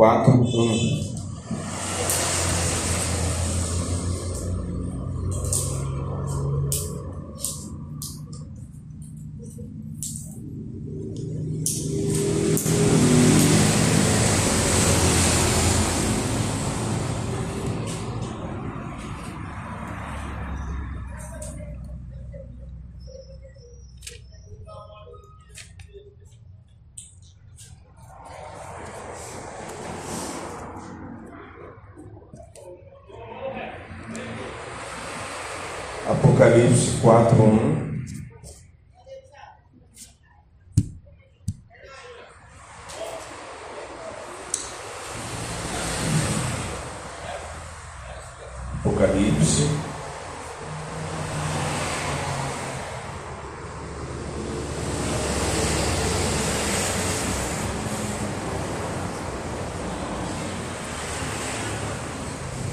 4,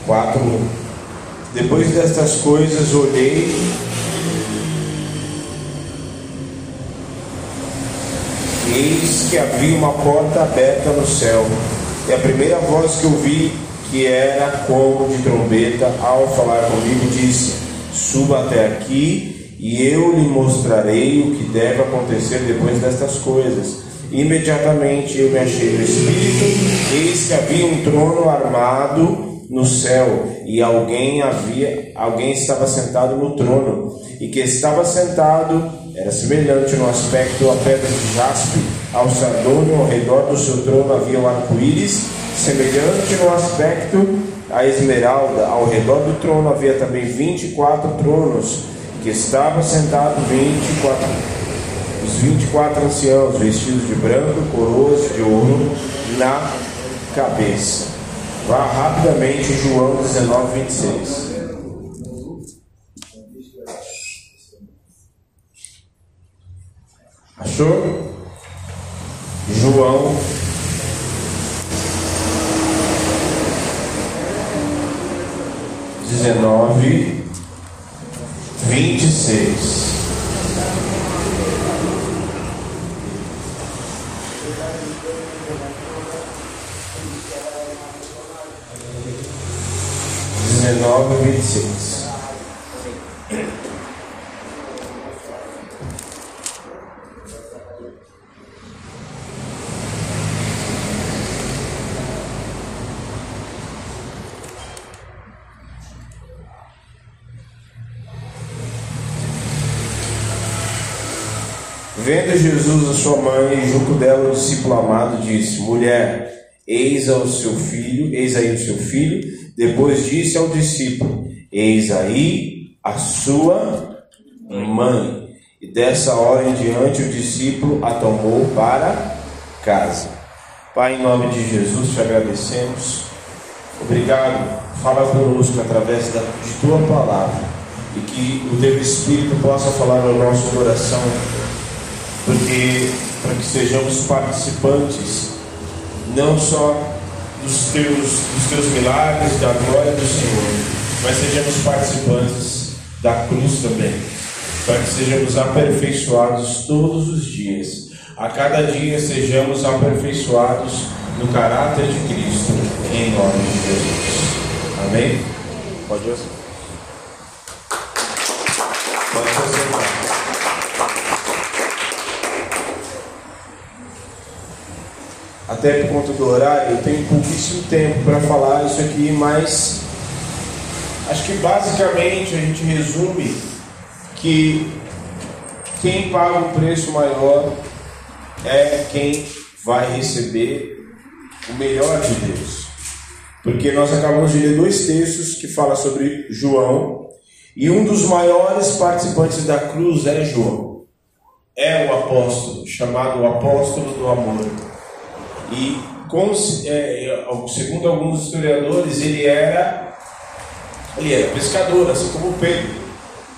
4. Depois destas coisas olhei eis que havia uma porta aberta no céu. E a primeira voz que ouvi, que era como de trombeta, ao falar comigo, disse: Suba até aqui e eu lhe mostrarei o que deve acontecer depois destas coisas. Imediatamente eu me achei no espírito, eis que havia um trono armado no céu e alguém havia alguém estava sentado no trono e que estava sentado era semelhante no aspecto à pedra de jaspe ao sardônio ao redor do seu trono havia um arco-íris semelhante no aspecto à esmeralda ao redor do trono havia também 24 tronos que estava sentado 24 os 24 anciãos vestidos de branco coroas de ouro na cabeça Vá rapidamente João 19, 26. Achou? João dezenove, vinte e seis. Sua mãe, junto dela o discípulo amado, disse: Mulher, eis ao seu filho, eis aí o seu filho. Depois disse ao discípulo: Eis aí a sua mãe. E dessa hora em diante o discípulo a tomou para casa. Pai, em nome de Jesus, te agradecemos. Obrigado. Fala conosco através da, de tua palavra. E que o teu Espírito possa falar no nosso coração porque para que sejamos participantes não só dos teus, dos teus milagres, da glória do Senhor, mas sejamos participantes da cruz também, para que sejamos aperfeiçoados todos os dias. A cada dia sejamos aperfeiçoados no caráter de Cristo, em nome de Jesus. Amém? Pode ir. Até por conta do horário, eu tenho pouquíssimo tempo para falar isso aqui, mas acho que basicamente a gente resume que quem paga o preço maior é quem vai receber o melhor de Deus. Porque nós acabamos de ler dois textos que falam sobre João, e um dos maiores participantes da cruz é João. É o apóstolo, chamado o apóstolo do amor. E, com, é, segundo alguns historiadores, ele era, ele era pescador, assim como Pedro.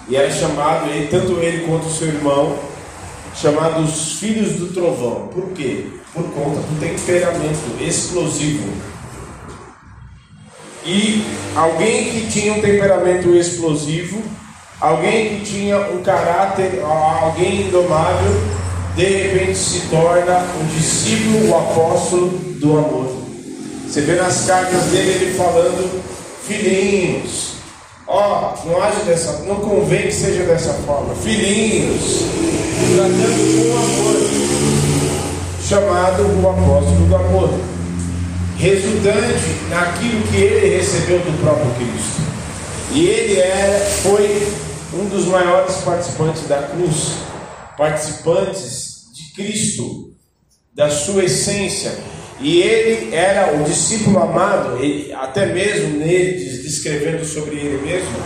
E era chamado, ele, tanto ele quanto seu irmão, chamados filhos do trovão. Por quê? Por conta do temperamento explosivo. E alguém que tinha um temperamento explosivo, alguém que tinha um caráter, alguém indomável, de repente se torna um discípulo, o apóstolo do amor. Você vê nas cartas dele ele falando, filhinhos, ó, não age dessa, não convém que seja dessa forma, filhinhos, tratando com amor, chamado o apóstolo do amor, resultante naquilo que ele recebeu do próprio Cristo. E ele era, foi um dos maiores participantes da cruz, participantes de Cristo, da sua essência. E ele era o discípulo amado, ele, até mesmo nele, descrevendo sobre ele mesmo,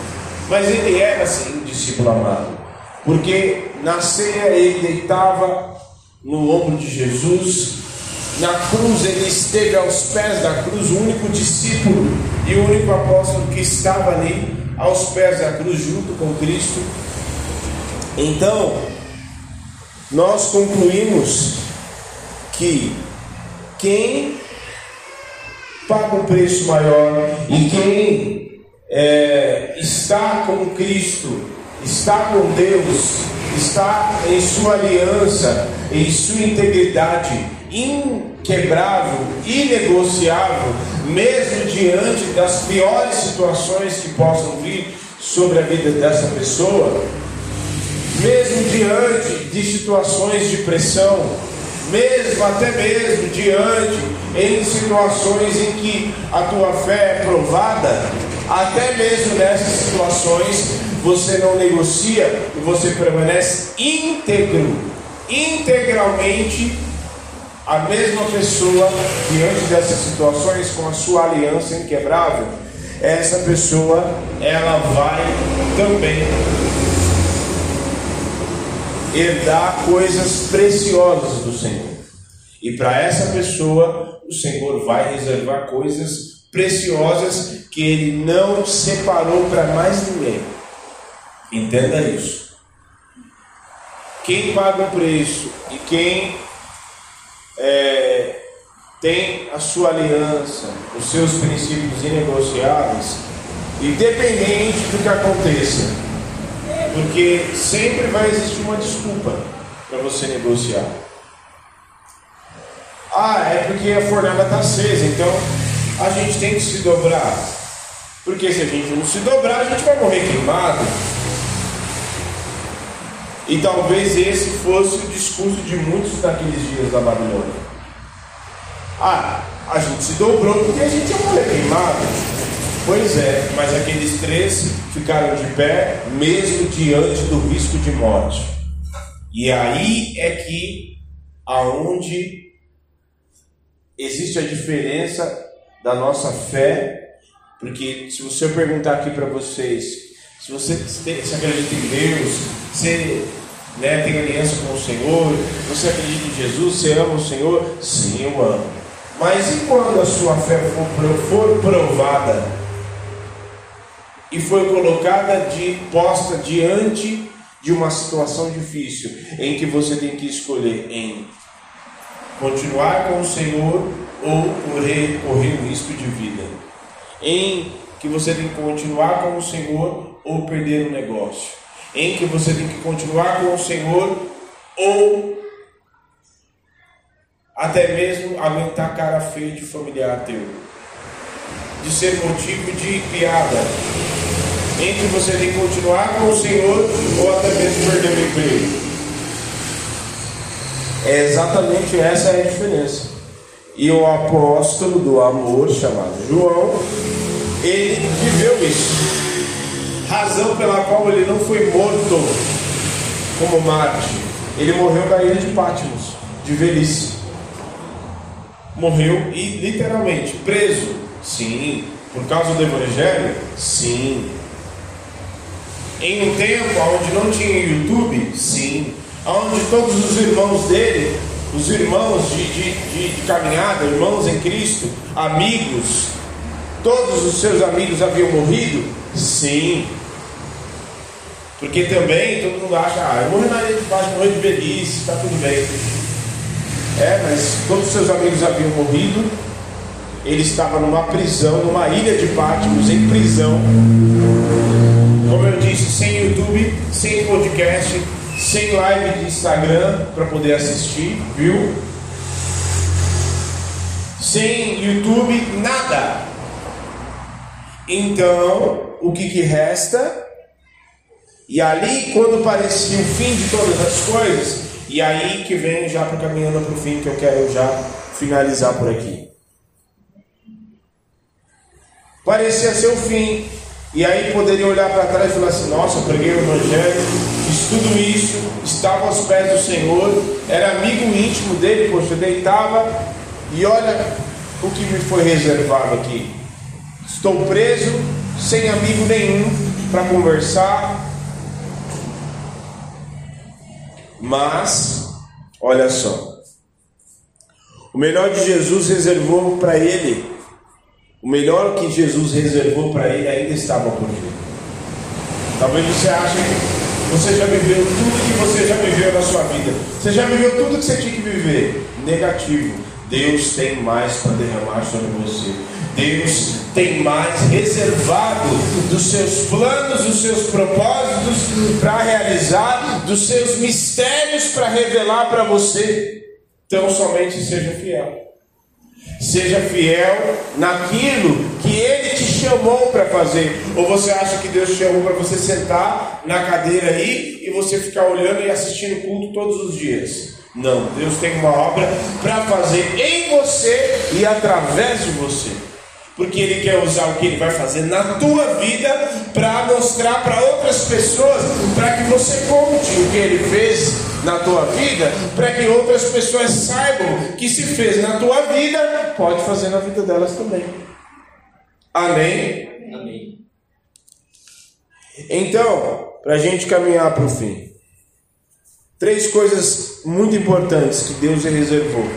mas ele era assim um discípulo amado, porque na ceia ele deitava no ombro de Jesus, na cruz ele esteve aos pés da cruz, o único discípulo e o único apóstolo que estava ali aos pés da cruz junto com Cristo. Então, nós concluímos que quem paga um preço maior e quem é, está com Cristo, está com Deus, está em sua aliança, em sua integridade inquebrável, inegociável, mesmo diante das piores situações que possam vir sobre a vida dessa pessoa, mesmo diante de situações de pressão, mesmo até mesmo diante em situações em que a tua fé é provada, até mesmo nessas situações você não negocia e você permanece íntegro, integralmente a mesma pessoa diante dessas situações com a sua aliança inquebrável, essa pessoa ela vai também herdar coisas preciosas do Senhor. E para essa pessoa, o Senhor vai reservar coisas preciosas que ele não separou para mais ninguém. Entenda isso. Quem paga o preço e quem é, tem a sua aliança, os seus princípios inegociáveis, independente do que aconteça, porque sempre vai existir uma desculpa para você negociar. Ah, é porque a fornalha está acesa, então a gente tem que se dobrar. Porque se a gente não se dobrar, a gente vai morrer queimado. E talvez esse fosse o discurso de muitos naqueles dias da Babilônia. Ah, a gente se dobrou porque a gente ia morrer queimado. Pois é, mas aqueles três ficaram de pé, mesmo diante do risco de morte. E aí é que aonde existe a diferença da nossa fé, porque se você perguntar aqui para vocês, se você se acredita em Deus, você né, tem aliança com o Senhor, você acredita em Jesus, você ama o Senhor, sim, eu amo. Mas e quando a sua fé for, for provada e foi colocada de posta diante de uma situação difícil, em que você tem que escolher em continuar com o Senhor ou correr, correr o risco de vida, em que você tem que continuar com o Senhor ou perder o negócio, em que você tem que continuar com o Senhor ou até mesmo aguentar cara feia de familiar teu, de ser motivo de piada, que você tem que continuar com o Senhor ou até mesmo perder o emprego. É exatamente essa é a diferença. E o apóstolo do amor, chamado João, ele viveu isso razão pela qual ele não foi morto como Marte. Ele morreu na ilha de Patmos, de velhice. Morreu e literalmente preso. Sim. Por causa do Evangelho? Sim. Em um tempo onde não tinha YouTube? Sim. Onde todos os irmãos dele, os irmãos de, de, de, de caminhada, irmãos em Cristo, amigos, todos os seus amigos haviam morrido? Sim. Porque também todo mundo acha, ah, eu morri na ilha de baixo, morri de velhice, está tudo bem. É, mas todos os seus amigos haviam morrido, ele estava numa prisão, numa ilha de Patmos, em prisão. Como eu disse, sem YouTube, sem podcast, sem live de Instagram para poder assistir, viu? sem YouTube, nada. Então, o que, que resta? E ali, quando parecia o fim de todas as coisas, e aí que vem já para caminhando para o fim, que eu quero já finalizar por aqui. Parecia ser o fim, e aí poderia olhar para trás e falar assim: Nossa, eu preguei o Evangelho, fiz tudo isso, estava aos pés do Senhor, era amigo íntimo dele, poxa, deitava, e olha o que me foi reservado aqui. Estou preso, sem amigo nenhum para conversar. Mas, olha só, o melhor de Jesus reservou para ele, o melhor que Jesus reservou para ele ainda estava por vir. Talvez você ache que você já viveu tudo que você já viveu na sua vida. Você já viveu tudo que você tinha que viver. Negativo. Deus tem mais para derramar sobre você. Deus tem mais reservado dos seus planos, dos seus propósitos para realizar, dos seus mistérios para revelar para você. Então, somente seja fiel. Seja fiel naquilo que Ele te chamou para fazer. Ou você acha que Deus te chamou para você sentar na cadeira aí e você ficar olhando e assistindo culto todos os dias? Não, Deus tem uma obra para fazer em você e através de você porque Ele quer usar o que Ele vai fazer na tua vida para mostrar para outras pessoas, para que você conte o que Ele fez na tua vida, para que outras pessoas saibam que se fez na tua vida, pode fazer na vida delas também. Amém? Amém. Então, para a gente caminhar para o fim, três coisas muito importantes que Deus reservou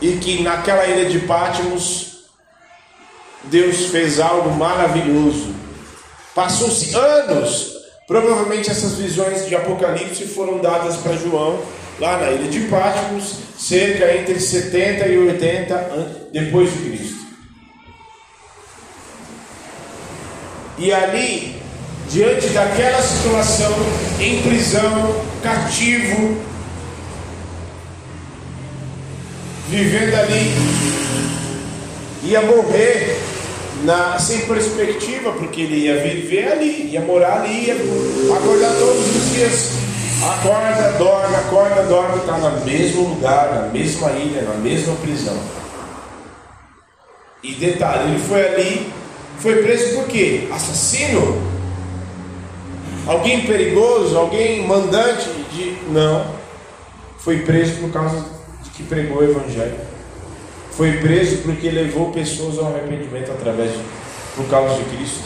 e que naquela ilha de Pátimos Deus fez algo maravilhoso. Passou-se anos. Provavelmente essas visões de Apocalipse foram dadas para João lá na ilha de Patmos, cerca entre 70 e 80 depois de Cristo. E ali, diante daquela situação, em prisão, cativo, vivendo ali, ia morrer na, sem perspectiva, porque ele ia viver ali, ia morar ali, ia acordar todos os dias. Acorda, dorme, acorda, dorme, está no mesmo lugar, na mesma ilha, na mesma prisão. E detalhe, ele foi ali, foi preso por quê? Assassino? Alguém perigoso? Alguém mandante de. Não. Foi preso por causa de que pregou o Evangelho. Foi preso porque levou pessoas ao arrependimento através de, por causa de Cristo.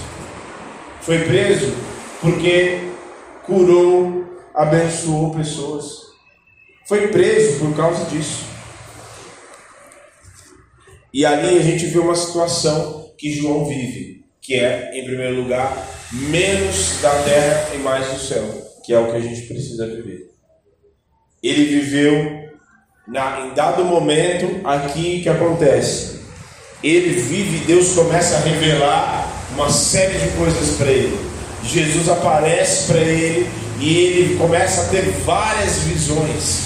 Foi preso porque curou, abençoou pessoas. Foi preso por causa disso. E ali a gente vê uma situação que João vive, que é, em primeiro lugar, menos da terra e mais do céu, que é o que a gente precisa viver. Ele viveu na, em dado momento, aqui que acontece? Ele vive, Deus começa a revelar uma série de coisas para ele. Jesus aparece para ele e ele começa a ter várias visões.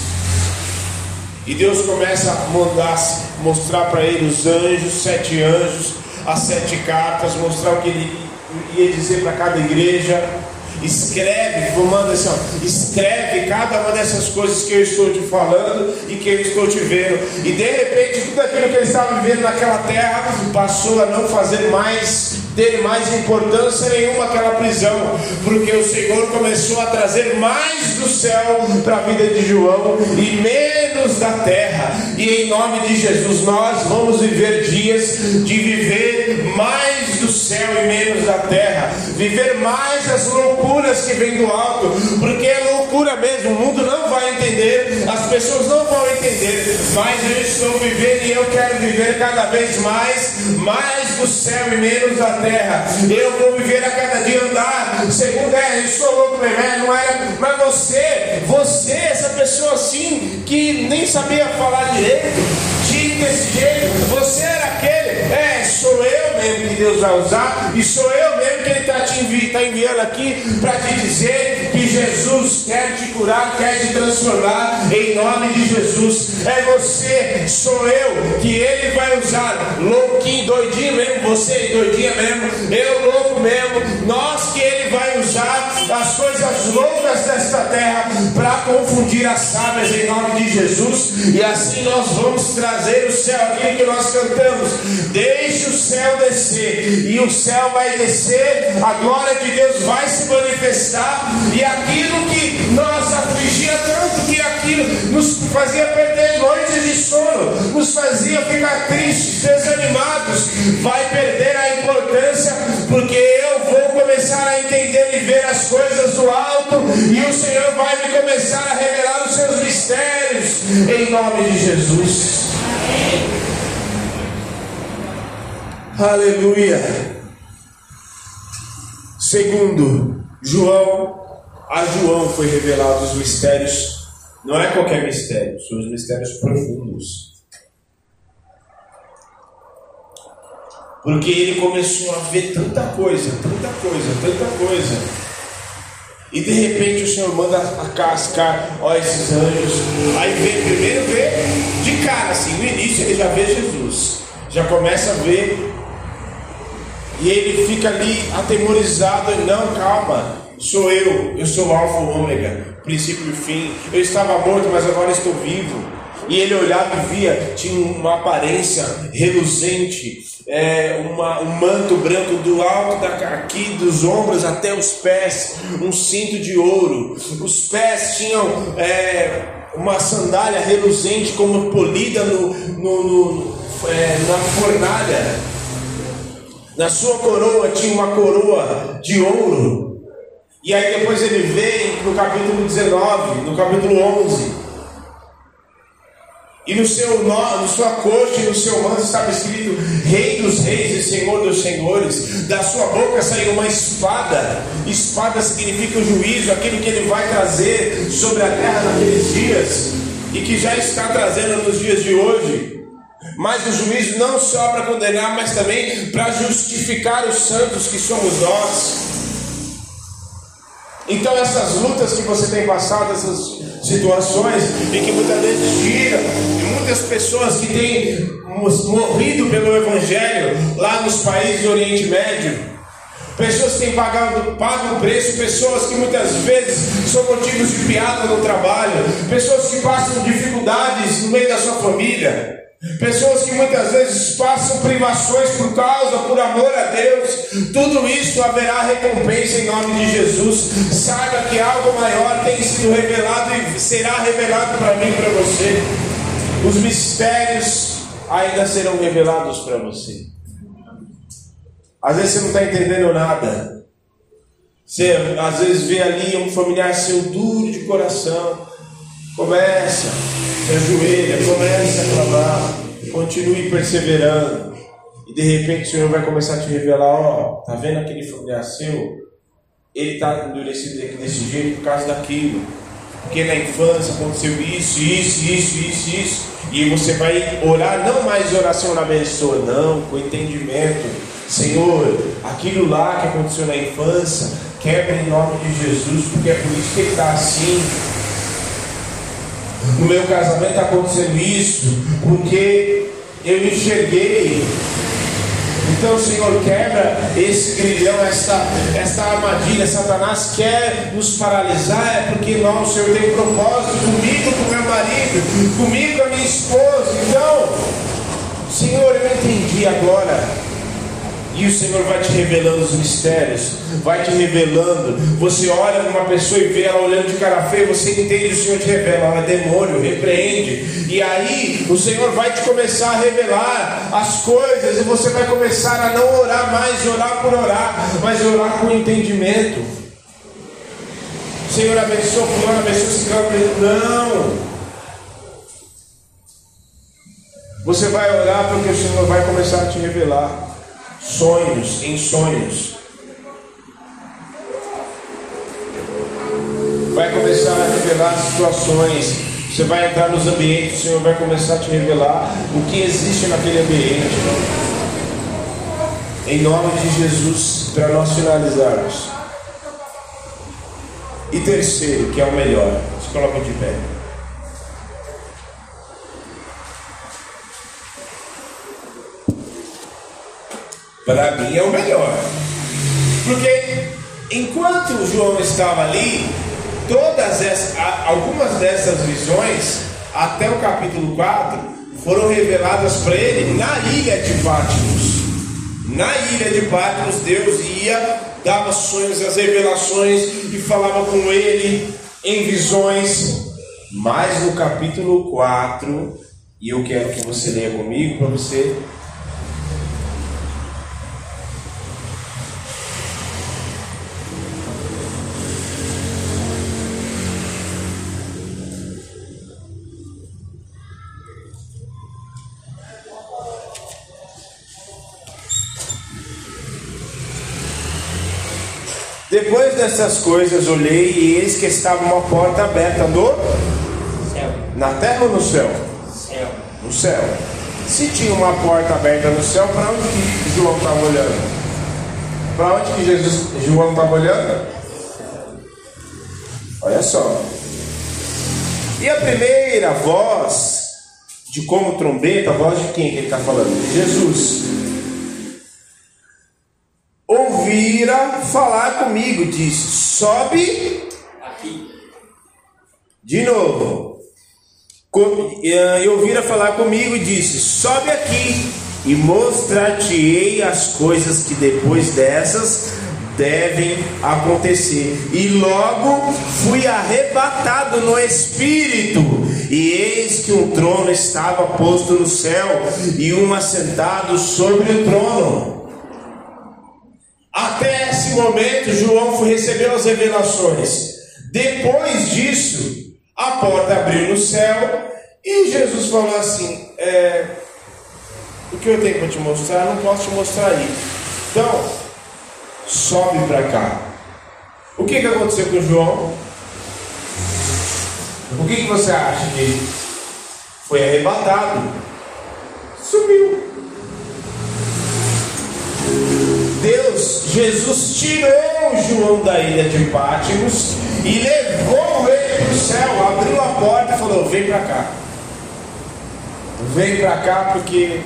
E Deus começa a mandar, mostrar para ele os anjos, sete anjos, as sete cartas, mostrar o que ele ia dizer para cada igreja Escreve, manda assim, ó, escreve cada uma dessas coisas que eu estou te falando e que eu estou te vendo. E de repente tudo aquilo que ele estava vivendo naquela terra passou a não fazer mais ter mais importância nenhuma aquela prisão, porque o Senhor começou a trazer mais do céu para a vida de João e menos da terra. E em nome de Jesus nós vamos viver dias de viver mais céu e menos da terra, viver mais as loucuras que vêm do alto, porque é loucura mesmo, o mundo não vai entender, as pessoas não vão entender, mas eu estou vivendo e eu quero viver cada vez mais, mais do céu e menos da terra. Eu vou viver a cada dia andar, segundo é, eu sou louco mesmo, não era, mas você, você, essa pessoa assim, que nem sabia falar direito, tinha desse jeito, você era aquele, é, sou eu mesmo que Deus vai usar, e sou eu mesmo que Ele está te envi tá enviando aqui para te dizer que Jesus quer te curar, quer te transformar em nome de Jesus. É você, sou eu, que Ele vai usar, louquinho, doidinho mesmo, você doidinha mesmo, eu louco mesmo, nós que Ele vai usar as coisas loucas desta terra para confundir as sábias em nome de Jesus, e assim nós vamos trazer o céu, aquilo que nós cantamos. Deixe o céu descer, e o céu vai descer, a glória de Deus vai se manifestar, e aquilo que nós afligia tanto, que aquilo nos fazia perder noites de sono, nos fazia ficar tristes, desanimados, vai perder a importância, porque eu vou começar a entender e ver as coisas do alto, e o Senhor vai me começar a revelar os seus mistérios, em nome de Jesus. Aleluia. Segundo, João, a João foi revelado os mistérios, não é qualquer mistério, são os mistérios profundos. Porque ele começou a ver tanta coisa, tanta coisa, tanta coisa. E de repente o Senhor manda a cascar, ó esses anjos. Aí vê, primeiro vê de cara, assim, no início ele já vê Jesus. Já começa a ver e ele fica ali atemorizado, não, calma, sou eu, eu sou o alfa e ômega, princípio e fim. Eu estava morto, mas agora estou vivo. E ele olhava e via, tinha uma aparência reluzente, é, uma, um manto branco do alto da, aqui dos ombros até os pés, um cinto de ouro. Os pés tinham é, uma sandália reluzente como polida no, no, no é, na fornalha. Na sua coroa tinha uma coroa de ouro. E aí depois ele vem no capítulo 19, no capítulo 11. E no seu no sua coxa e no seu manto estava escrito Rei dos Reis e Senhor dos Senhores. Da sua boca saiu uma espada. Espada significa o juízo, aquilo que ele vai trazer sobre a terra naqueles dias e que já está trazendo nos dias de hoje. Mas o juízo não só para condenar, mas também para justificar os santos que somos nós. Então essas lutas que você tem passado, essas situações, e que muitas vezes tira, e muitas pessoas que têm morrido pelo Evangelho lá nos países do Oriente Médio, pessoas que têm pagado, pago o preço, pessoas que muitas vezes são motivos de piada no trabalho, pessoas que passam dificuldades no meio da sua família. Pessoas que muitas vezes passam privações por causa, por amor a Deus, tudo isso haverá recompensa em nome de Jesus. Saiba que algo maior tem sido revelado e será revelado para mim e para você. Os mistérios ainda serão revelados para você. Às vezes você não está entendendo nada. Você às vezes vê ali um familiar seu duro de coração. Começa se ajoelha, comece a clamar, continue perseverando. E de repente o Senhor vai começar a te revelar, ó, tá vendo aquele familiar seu? Ele está endurecido desse jeito por causa daquilo. Porque na infância aconteceu isso, isso, isso, isso, isso. E você vai orar, não mais oração na abençoa, não, com entendimento. Senhor, aquilo lá que aconteceu na infância, quebra em nome de Jesus, porque é por isso que ele está assim. No meu casamento está acontecendo isso, porque eu enxerguei. Então, Senhor, quebra esse grilhão, esta, esta armadilha. Satanás quer nos paralisar, é porque não, o Senhor tem um propósito comigo, com meu marido, comigo, com a minha esposa. Então, Senhor, eu entendi agora e o Senhor vai te revelando os mistérios, vai te revelando. Você olha para uma pessoa e vê ela olhando de cara feia, você entende, o Senhor te revela, ela é demônio, repreende. E aí o Senhor vai te começar a revelar as coisas, e você vai começar a não orar mais, orar por orar, mas orar com entendimento. Senhor abençoa fulano, abençoa esse cara. Não. Você vai orar porque o Senhor vai começar a te revelar sonhos em sonhos. Vai começar a revelar situações. Você vai entrar nos ambientes, o Senhor vai começar a te revelar o que existe naquele ambiente. Em nome de Jesus, para nós finalizarmos. E terceiro, que é o melhor, se coloca de pé. Para mim é o melhor. Porque enquanto João estava ali, todas essas, algumas dessas visões, até o capítulo 4, foram reveladas para ele na ilha de Patmos. Na ilha de Patmos, Deus ia, dava sonhos, as revelações e falava com ele em visões. Mas no capítulo 4, e eu quero que você leia comigo para você dessas coisas olhei e eis que estava uma porta aberta no céu. Na terra ou no céu? Céu. No céu. Se tinha uma porta aberta no céu, para onde que João estava olhando? Para onde que Jesus, João estava olhando? Olha só. E a primeira voz, de como trombeta, a voz de quem que ele está falando? Jesus ouvira falar comigo, disse: Sobe aqui. De novo. E ouvira falar comigo e disse: Sobe aqui e mostrar-te-ei as coisas que depois dessas devem acontecer. E logo fui arrebatado no espírito, e eis que um trono estava posto no céu, e um assentado sobre o trono. Até esse momento, João recebeu as revelações. Depois disso, a porta abriu no céu e Jesus falou assim: é, O que eu tenho para te mostrar, não posso te mostrar aí. Então, sobe para cá. O que, que aconteceu com João? O que, que você acha que foi arrebatado? Subiu. Deus, Jesus tirou João da ilha de Pátimos e levou ele para o céu, abriu a porta e falou: Vem para cá, vem para cá, porque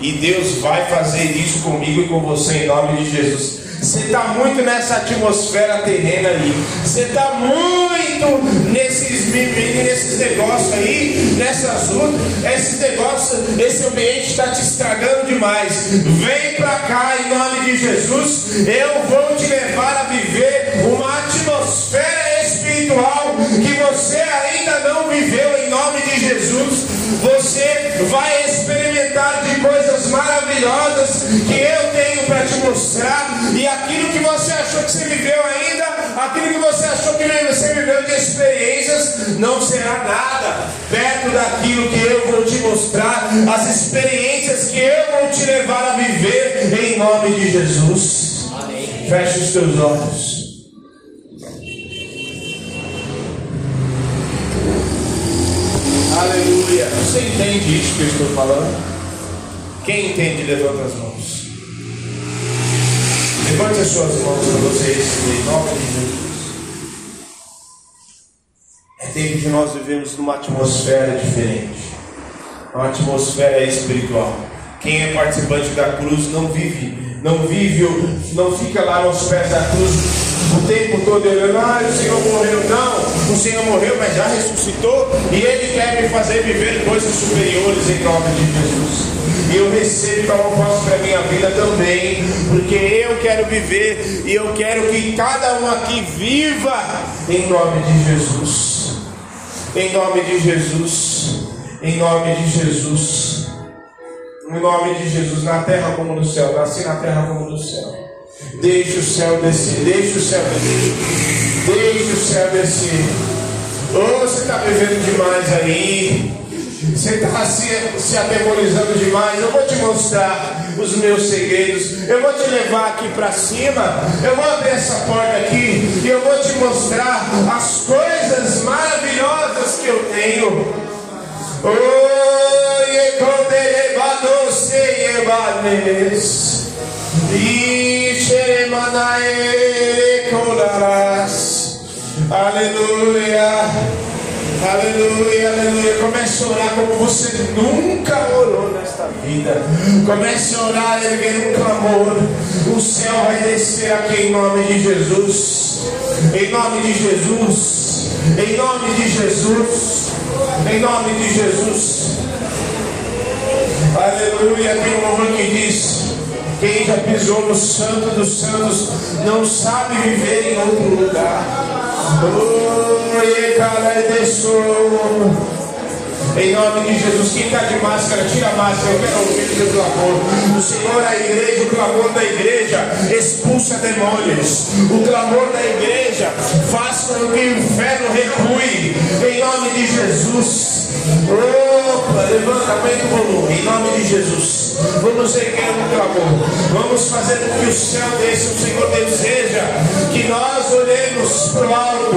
e Deus vai fazer isso comigo e com você em nome de Jesus. Você está muito nessa atmosfera terrena ali. Você está muito nesses, nesses negócios aí, nessas lutas. Esses negócios, esse ambiente está te estragando demais. Vem para cá em nome de Jesus. Eu vou te levar a viver uma atmosfera espiritual que você ainda não viveu em nome de Jesus. Você vai experimentar de coisas maravilhosas que eu tenho para te mostrar. E aquilo que você achou que você viveu ainda, aquilo que você achou que você viveu de experiências, não será nada perto daquilo que eu vou te mostrar, as experiências que eu vou te levar a viver em nome de Jesus. Amém. Feche os teus olhos. Aleluia. Você entende isso que eu estou falando? Quem entende, levanta as mãos. Levante as suas mãos para vocês, em nome de Jesus. É tempo de nós vivemos numa atmosfera diferente, uma atmosfera espiritual. Quem é participante da cruz não vive, não vive, não fica lá nos pés da cruz o tempo todo olhando, ah, o Senhor morreu. Não, o Senhor morreu, mas já ressuscitou e Ele quer me fazer viver coisas superiores em nome de Jesus. E eu recebo tomo posse para a minha vida também, porque eu quero viver e eu quero que cada um aqui viva em nome de Jesus. Em nome de Jesus. Em nome de Jesus. Em nome de Jesus, na terra como no céu, nasci na terra como no céu. Deixe o céu descer, deixe o céu descer, deixe o céu descer. Oh, você está vivendo demais aí. Você está se, se atemorizando demais. Eu vou te mostrar os meus segredos. Eu vou te levar aqui para cima. Eu vou abrir essa porta aqui e eu vou te mostrar as coisas maravilhosas que eu tenho. Oh, colarás. Aleluia. Aleluia, aleluia. Comece a orar como você nunca orou nesta vida. Comece a orar, erguer um clamor. O céu vai descer aqui em nome de Jesus. Em nome de Jesus. Em nome de Jesus. Em nome de Jesus. Aleluia. Tem um louvor que diz. Quem já pisou no Santo dos Santos não sabe viver em outro lugar. Em nome de Jesus, quem está de máscara, tira a máscara. Eu quero ouvir o teu clamor. O Senhor, a igreja, o clamor da igreja expulsa demônios. O clamor da igreja faz com que o inferno recue. Em nome de Jesus. Opa, levanta, aumenta o volume. Em nome de Jesus. Vamos erguer um clamor. Vamos fazer com que o céu desça. O Senhor deseja que nós olhemos para o alto.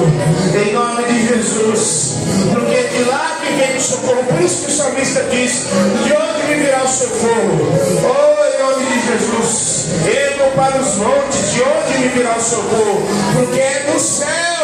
Em nome de Jesus. Porque de lá que vem o socorro. Por isso que o salmista diz: De onde me virá o socorro? Oh, em nome de Jesus. Ergo para os montes. De onde me virá o socorro? Porque é do céu,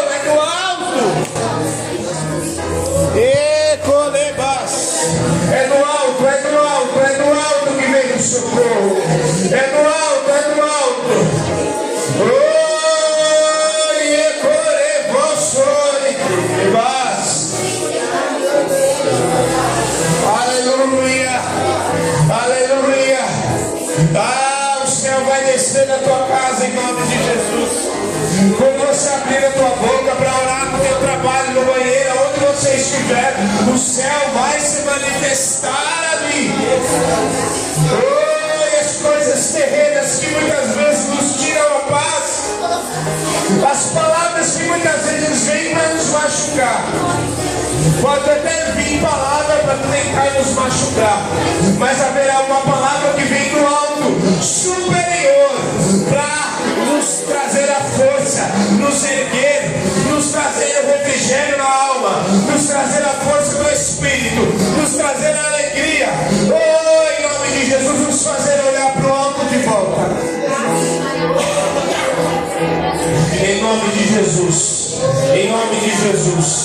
o céu vai se manifestar ali. Oh, as coisas terrenas que muitas vezes nos tiram a paz, as palavras que muitas vezes vêm para nos machucar. Pode até vir palavra para tentar nos machucar, mas haverá uma palavra que vem do alto, superior, para nos trazer a força, nos erguer, nos trazer o refrigério na alma, nos trazer a força do Espírito, nos trazer a alegria. Oh, em nome de Jesus, nos fazer olhar para o alto de volta. Em nome de Jesus, em nome de Jesus.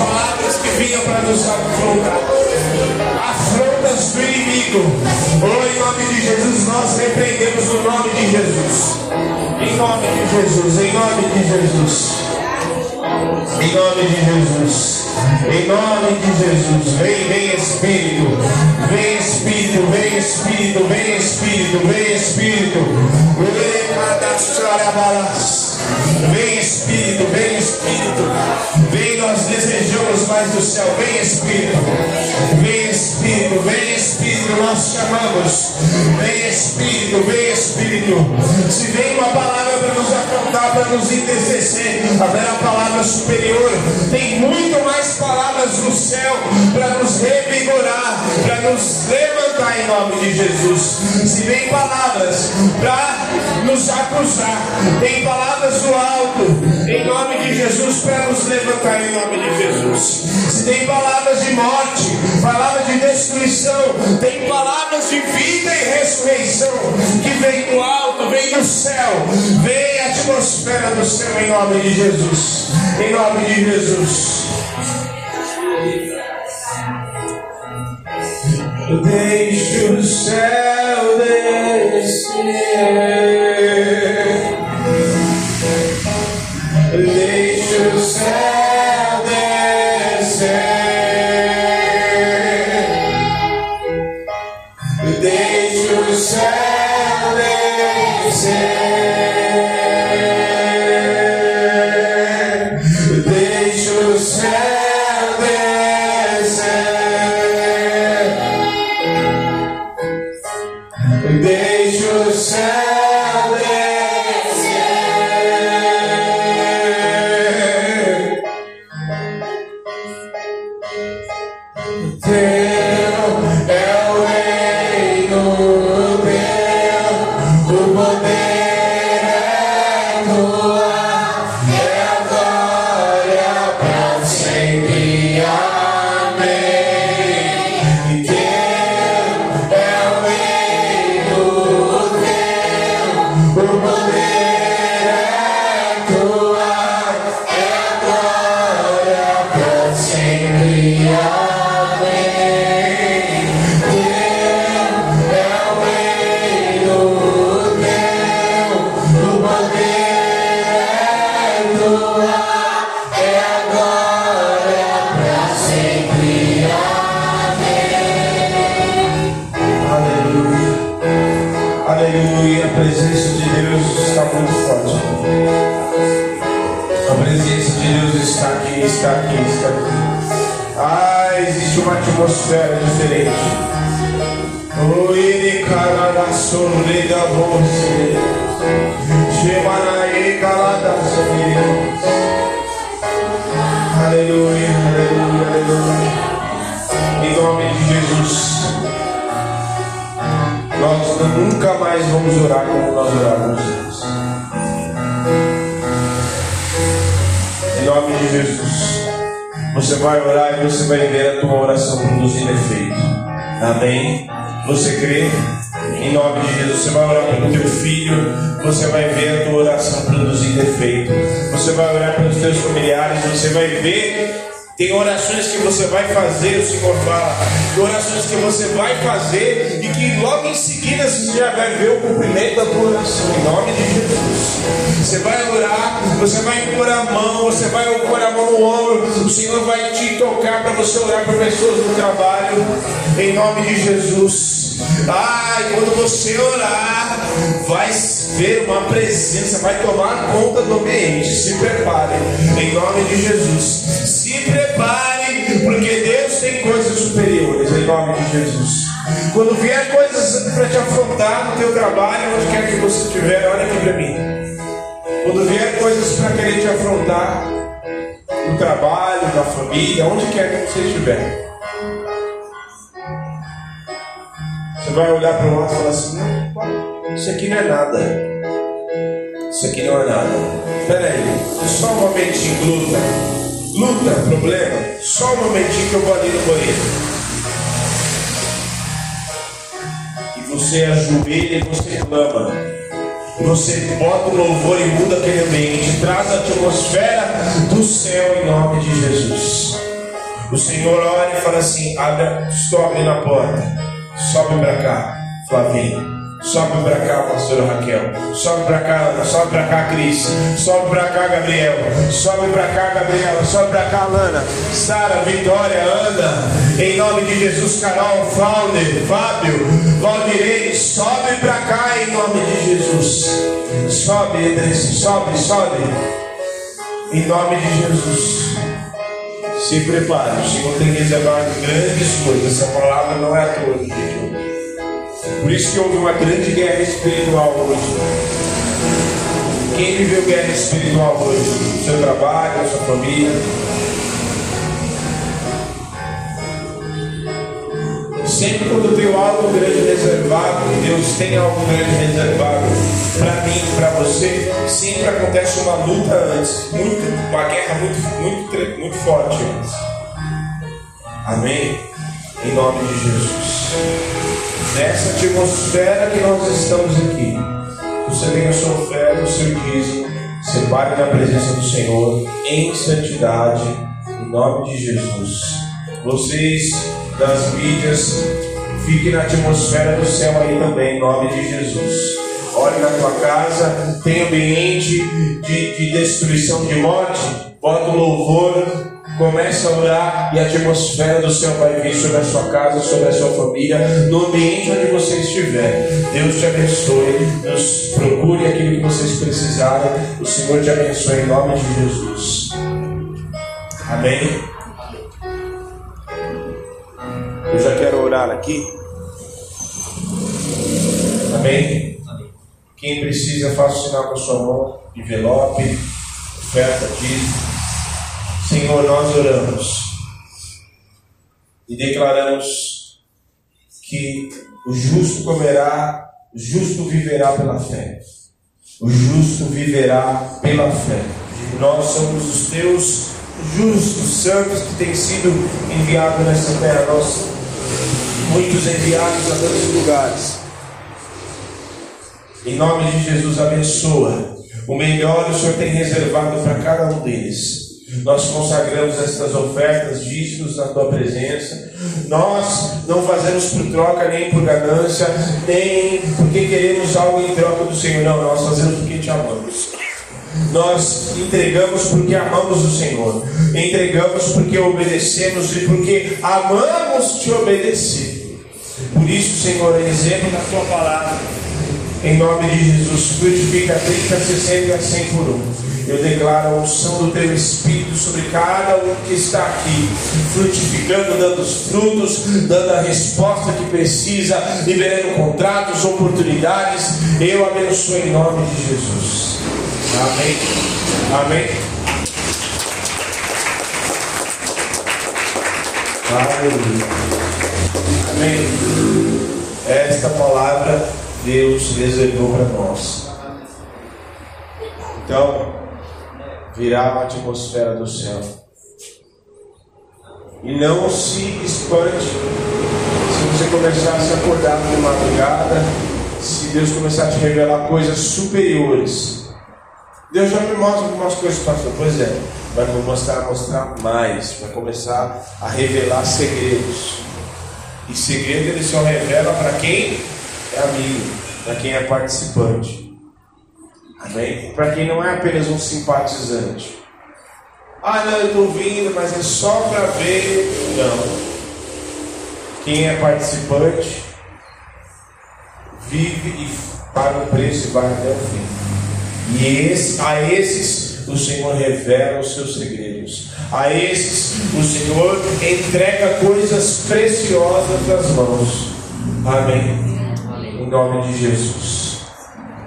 Palavras que vinham para nos afrontar. Afrontas do inimigo. Oh, em nome de Jesus, nós repreendemos o nome de Jesus. Em nome de Jesus, em nome de Jesus. Em nome de Jesus. Em nome de Jesus. Vem, vem Espírito. Vem Espírito, vem Espírito, vem Espírito, vem Espírito. Vem Espírito, vem Espírito. Vem, nós desejamos mais do céu. Vem Espírito. Vem Espírito, vem Espírito, nós chamamos. Vem Espírito, vem Espírito. Se vem uma palavra para nos afrontar, para nos interceder, haverá palavra superior. Tem muito mais palavras no céu para nos revigorar, para nos levantar em nome de Jesus. Se vem palavras para nos acusar, tem palavras do alto, em nome de Jesus, para nos levantar em nome de Jesus. Se tem palavras de morte, palavras de destruição, tem palavras de vida e ressurreição que vem do alto, vem do céu, vem a atmosfera do céu em nome de Jesus. Em nome de Jesus. Deixe o céu descer. Deixe The day Aleluia, aleluia, aleluia. Em nome de Jesus. Nós nunca mais vamos orar como nós orávamos antes. Em nome de Jesus. Você vai orar e você vai ver a tua oração produzindo efeito. Amém? Você crê? Em nome de Jesus, você vai orar pelo teu filho, você vai ver a tua oração produzindo efeito. Você vai orar pelos teus familiares, você vai ver tem orações que você vai fazer, o Senhor fala. Tem orações que você vai fazer e que logo em seguida você já vai ver o cumprimento da tua oração. Em nome de Jesus. Você vai orar, você vai pôr a mão, você vai pôr a mão no ombro. O Senhor vai te tocar para você orar por pessoas no trabalho. Em nome de Jesus. Ah, quando você orar, vai ver uma presença, vai tomar conta do ambiente. Se prepare. Em nome de Jesus. Se prepare, porque Deus tem coisas superiores, em nome de Jesus. Quando vier coisas para te afrontar no teu trabalho, onde quer que você estiver, olha aqui para mim. Quando vier coisas para querer te afrontar no trabalho, na família, onde quer que você estiver. Você vai olhar para o lado e falar assim: isso aqui não é nada. Isso aqui não é nada. Espera aí, só um momentinho, luta luta, problema, só um momentinho que eu vou ali no banheiro. E você ajoelha e você clama. Você bota o louvor e muda aquele ambiente, traz a atmosfera do céu em nome de Jesus. O Senhor olha e fala assim: abre, sobe na porta, sobe para cá, Flavinho. Sobe para cá, pastora Raquel. Sobe para cá, Ana. Sobe para cá, Cris. Sobe para cá, Gabriel. Sobe para cá, Gabriela. Sobe para cá, Lana. Sara, Vitória, Ana. Em nome de Jesus, Carol, Fauner, Fábio, Valdirei. Sobe para cá em nome de Jesus. Sobe, Edresse. Sobe, sobe. Em nome de Jesus. Se prepare. O Senhor tem reservado grandes coisas. Essa palavra não é a tua, gente. Por isso que houve uma grande guerra espiritual hoje. Quem viveu guerra espiritual hoje? Seu trabalho, na sua família. Sempre quando tem algo grande reservado, Deus tem algo grande reservado para mim, para você, sempre acontece uma luta antes, muito, uma guerra muito, muito, muito forte antes. Amém? Em nome de Jesus nessa atmosfera que nós estamos aqui, você venha a sua oferta, o seu dízimo, separe na presença do Senhor em santidade, em nome de Jesus. Vocês das mídias, fiquem na atmosfera do céu aí também, em nome de Jesus. Olhe na tua casa, tem ambiente de, de destruição de morte, bota o louvor Comece a orar e a atmosfera do céu vai vir sobre a sua casa, sobre a sua família, no ambiente onde você estiver. Deus te abençoe. Deus procure aquilo que vocês precisarem. O Senhor te abençoe em nome de Jesus. Amém. Eu já quero orar aqui. Amém. Quem precisa, faça o sinal com a sua mão, envelope, oferta, dízimo. Senhor, nós oramos e declaramos que o justo comerá, o justo viverá pela fé. O justo viverá pela fé. Nós somos os teus justos, santos que têm sido enviados nessa terra. Nós, muitos enviados a tantos lugares. Em nome de Jesus, abençoa. O melhor o Senhor tem reservado para cada um deles. Nós consagramos estas ofertas, dízimos na tua presença. Nós não fazemos por troca, nem por ganância, nem porque queremos algo em troca do Senhor. Não, nós fazemos porque te amamos. Nós entregamos porque amamos o Senhor. Entregamos porque obedecemos e porque amamos te obedecer. Por isso, Senhor, é exemplo da tua palavra Em nome de Jesus, frutifica 30, 60 e a 100 por um. Eu declaro a unção do teu Espírito sobre cada um que está aqui, frutificando, dando os frutos, dando a resposta que precisa, liberando contratos, oportunidades. Eu abençoo em nome de Jesus. Amém. Amém. Aleluia. Amém. Esta palavra Deus reservou para nós. Então, virá uma atmosfera do céu. E não se espante se você começar a se acordar de madrugada, se Deus começar a te revelar coisas superiores. Deus já me mostra algumas coisas, pastor. Pois é, vai mostrar, mostrar mais, vai começar a revelar segredos. E segredo ele só revela para quem é amigo, para quem é participante. Amém? Para quem não é apenas um simpatizante. Ah, não, eu estou vindo, mas é só para ver. Não. Quem é participante vive e paga o preço e vai até o fim. E esse, a esses o Senhor revela os seus segredos. A esses o Senhor entrega coisas preciosas nas mãos. Amém em nome de Jesus.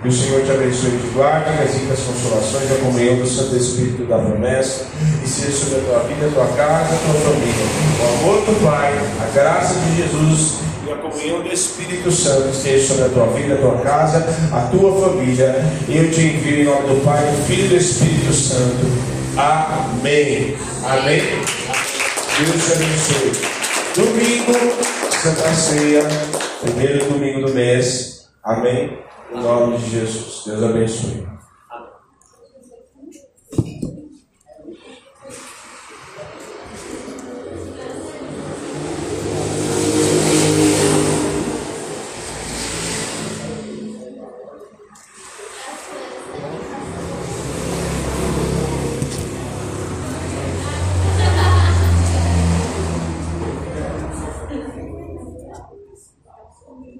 Que o Senhor te abençoe e te guarde, que as consolações e a comunhão do Santo Espírito da promessa e seja sobre a tua vida, a tua casa, a tua família. O amor do Pai, a graça de Jesus e a comunhão do Espírito Santo esteja sobre a tua vida, a tua casa, a tua família. Eu te envio em nome do Pai, do Filho e do Espírito Santo. Amém. Amém. Deus te abençoe. Domingo, Santa Ceia primeiro domingo do mês. Amém? Em nome de Jesus. Deus abençoe.